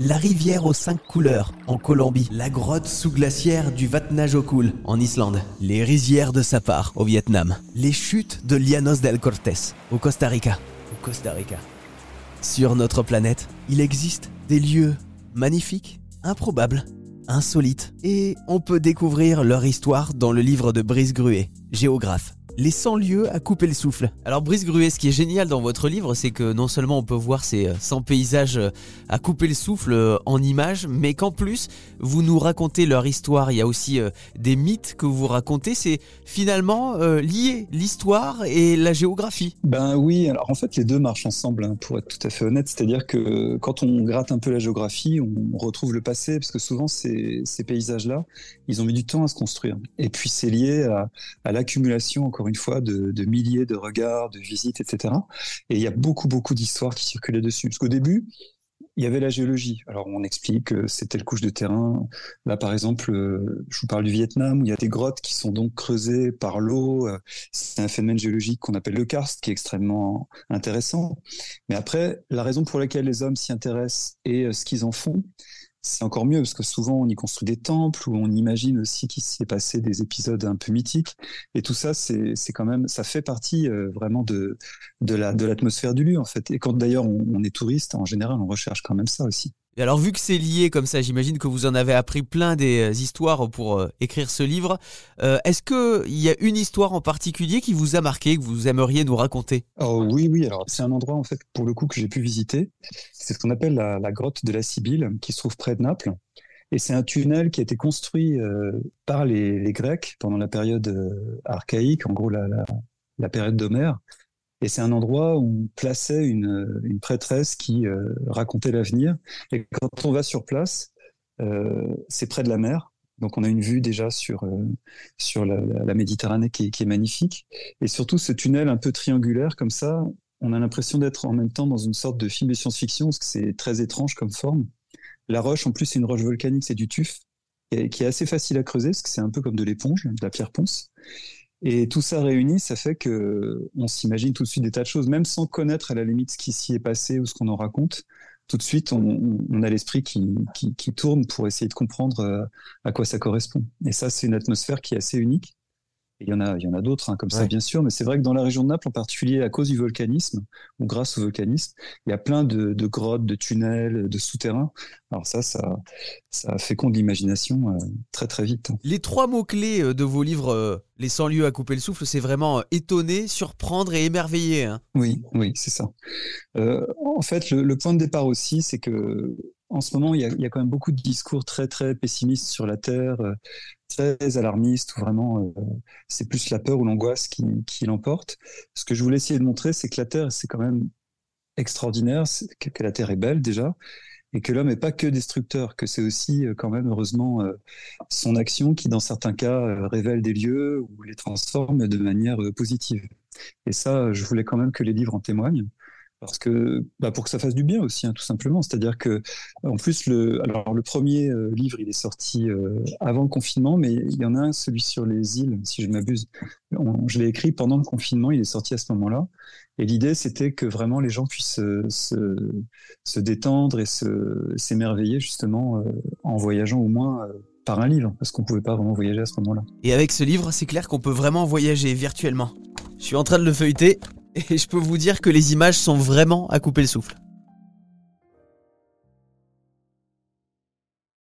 La rivière aux cinq couleurs en Colombie. La grotte sous-glaciaire du Vatnajökull en Islande. Les rizières de Sapar au Vietnam. Les chutes de Llanos del Cortés au Costa Rica. Au Costa Rica. Sur notre planète, il existe des lieux magnifiques, improbables, insolites. Et on peut découvrir leur histoire dans le livre de Brice Gruet, géographe les 100 lieux à couper le souffle. Alors Brice Gruet, ce qui est génial dans votre livre, c'est que non seulement on peut voir ces 100 paysages euh, à couper le souffle euh, en images, mais qu'en plus, vous nous racontez leur histoire. Il y a aussi euh, des mythes que vous racontez. C'est finalement lié, l'histoire et la géographie. Ben oui, alors en fait, les deux marchent ensemble, hein, pour être tout à fait honnête. C'est-à-dire que quand on gratte un peu la géographie, on retrouve le passé, parce que souvent, ces, paysages-là, ils ont mis du temps à se construire. Et puis, c'est lié à, à l'accumulation, encore une fois, de, milliers de regards, de visites, etc. Et il y a beaucoup, beaucoup d'histoires qui circulaient dessus. Parce qu'au début, il y avait la géologie. Alors on explique que c'était le couche de terrain. Là par exemple, euh, je vous parle du Vietnam où il y a des grottes qui sont donc creusées par l'eau. Euh, c'est un phénomène géologique qu'on appelle le karst qui est extrêmement intéressant. Mais après, la raison pour laquelle les hommes s'y intéressent et euh, ce qu'ils en font, c'est encore mieux parce que souvent on y construit des temples ou on imagine aussi qu'il s'y est passé des épisodes un peu mythiques. Et tout ça c'est quand même ça fait partie euh, vraiment de de la de l'atmosphère du lieu en fait. Et quand d'ailleurs on, est touriste en général on recherche quand même ça aussi alors, vu que c'est lié comme ça, j'imagine que vous en avez appris plein des euh, histoires pour euh, écrire ce livre. Euh, est-ce qu'il y a une histoire en particulier qui vous a marqué, que vous aimeriez nous raconter? Oh, Oui, oui. Alors, c'est un endroit, en fait, pour le coup, que j'ai pu visiter. C'est ce qu'on appelle la, grotte de la Sibylle, qui se trouve près de Naples. Et c'est un tunnel qui a été construit par les, Grecs pendant la période archaïque, en gros la période d'Homère. Et c'est un endroit où on plaçait une, une prêtresse qui euh, racontait l'avenir. Et quand on va sur place, euh, c'est près de la mer. Donc on a une vue déjà sur, euh, sur la, la, Méditerranée qui est, qui est, magnifique. Et surtout ce tunnel un peu triangulaire comme ça, on a l'impression d'être en même temps dans une sorte de film de science-fiction parce que c'est très étrange comme forme. La roche, en plus, c'est une roche volcanique, c'est du tuf, qui est assez facile à creuser parce que c'est un peu comme de l'éponge, de la pierre ponce. Et tout ça réuni, ça fait que on s'imagine tout de suite des tas de choses, même sans connaître à la limite ce qui s'y est passé ou ce qu'on en raconte. Tout de suite, on, a l'esprit qui, qui, qui, tourne pour essayer de comprendre euh, à quoi ça correspond. Et ça, c'est une atmosphère qui est assez unique il y en a, il y en a d'autres hein, comme ça, bien sûr, mais c'est vrai que dans la région de Naples, en particulier à cause du volcanisme, ou grâce au volcanisme, il y a plein de, grottes, de tunnels, de souterrains. Alors ça, ça, ça féconde l'imagination euh, très très vite. Les trois mots-clés euh, de vos livres, euh, Les 100 lieux à couper le souffle, c'est vraiment étonner, surprendre et émerveiller. Hein. Oui, oui, c'est ça. en fait, le, point de départ aussi, c'est que en ce moment, il y, a, quand même beaucoup de discours très très pessimistes sur la Terre, très alarmistes, où vraiment euh, c'est plus la peur ou l'angoisse qui, l'emporte. Ce que je voulais essayer de montrer, c'est que la Terre, c'est quand même extraordinaire, que, la Terre est belle déjà, et que l'homme n'est pas que destructeur, que c'est aussi euh, quand même heureusement euh, son action qui, dans certains cas, révèle des lieux ou les transforme de manière positive. Et ça, je voulais quand même que les livres en témoignent parce que bah pour que ça fasse du bien aussi, hein, tout simplement. C'est-à-dire que, en plus, le, alors le premier euh, livre, il est sorti euh, avant le confinement, mais il y en a un, celui sur les îles, si je m'abuse. Je l'ai écrit pendant le confinement, il est sorti à ce moment-là. Et l'idée, c'était que vraiment les gens puissent euh, se, détendre et s'émerveiller justement en voyageant au moins par un livre, parce qu'on pouvait pas vraiment voyager à ce moment-là. Et avec ce livre, c'est clair qu'on peut vraiment voyager virtuellement. Je suis en train de le feuilleter et je peux vous dire que les images sont vraiment à couper le souffle.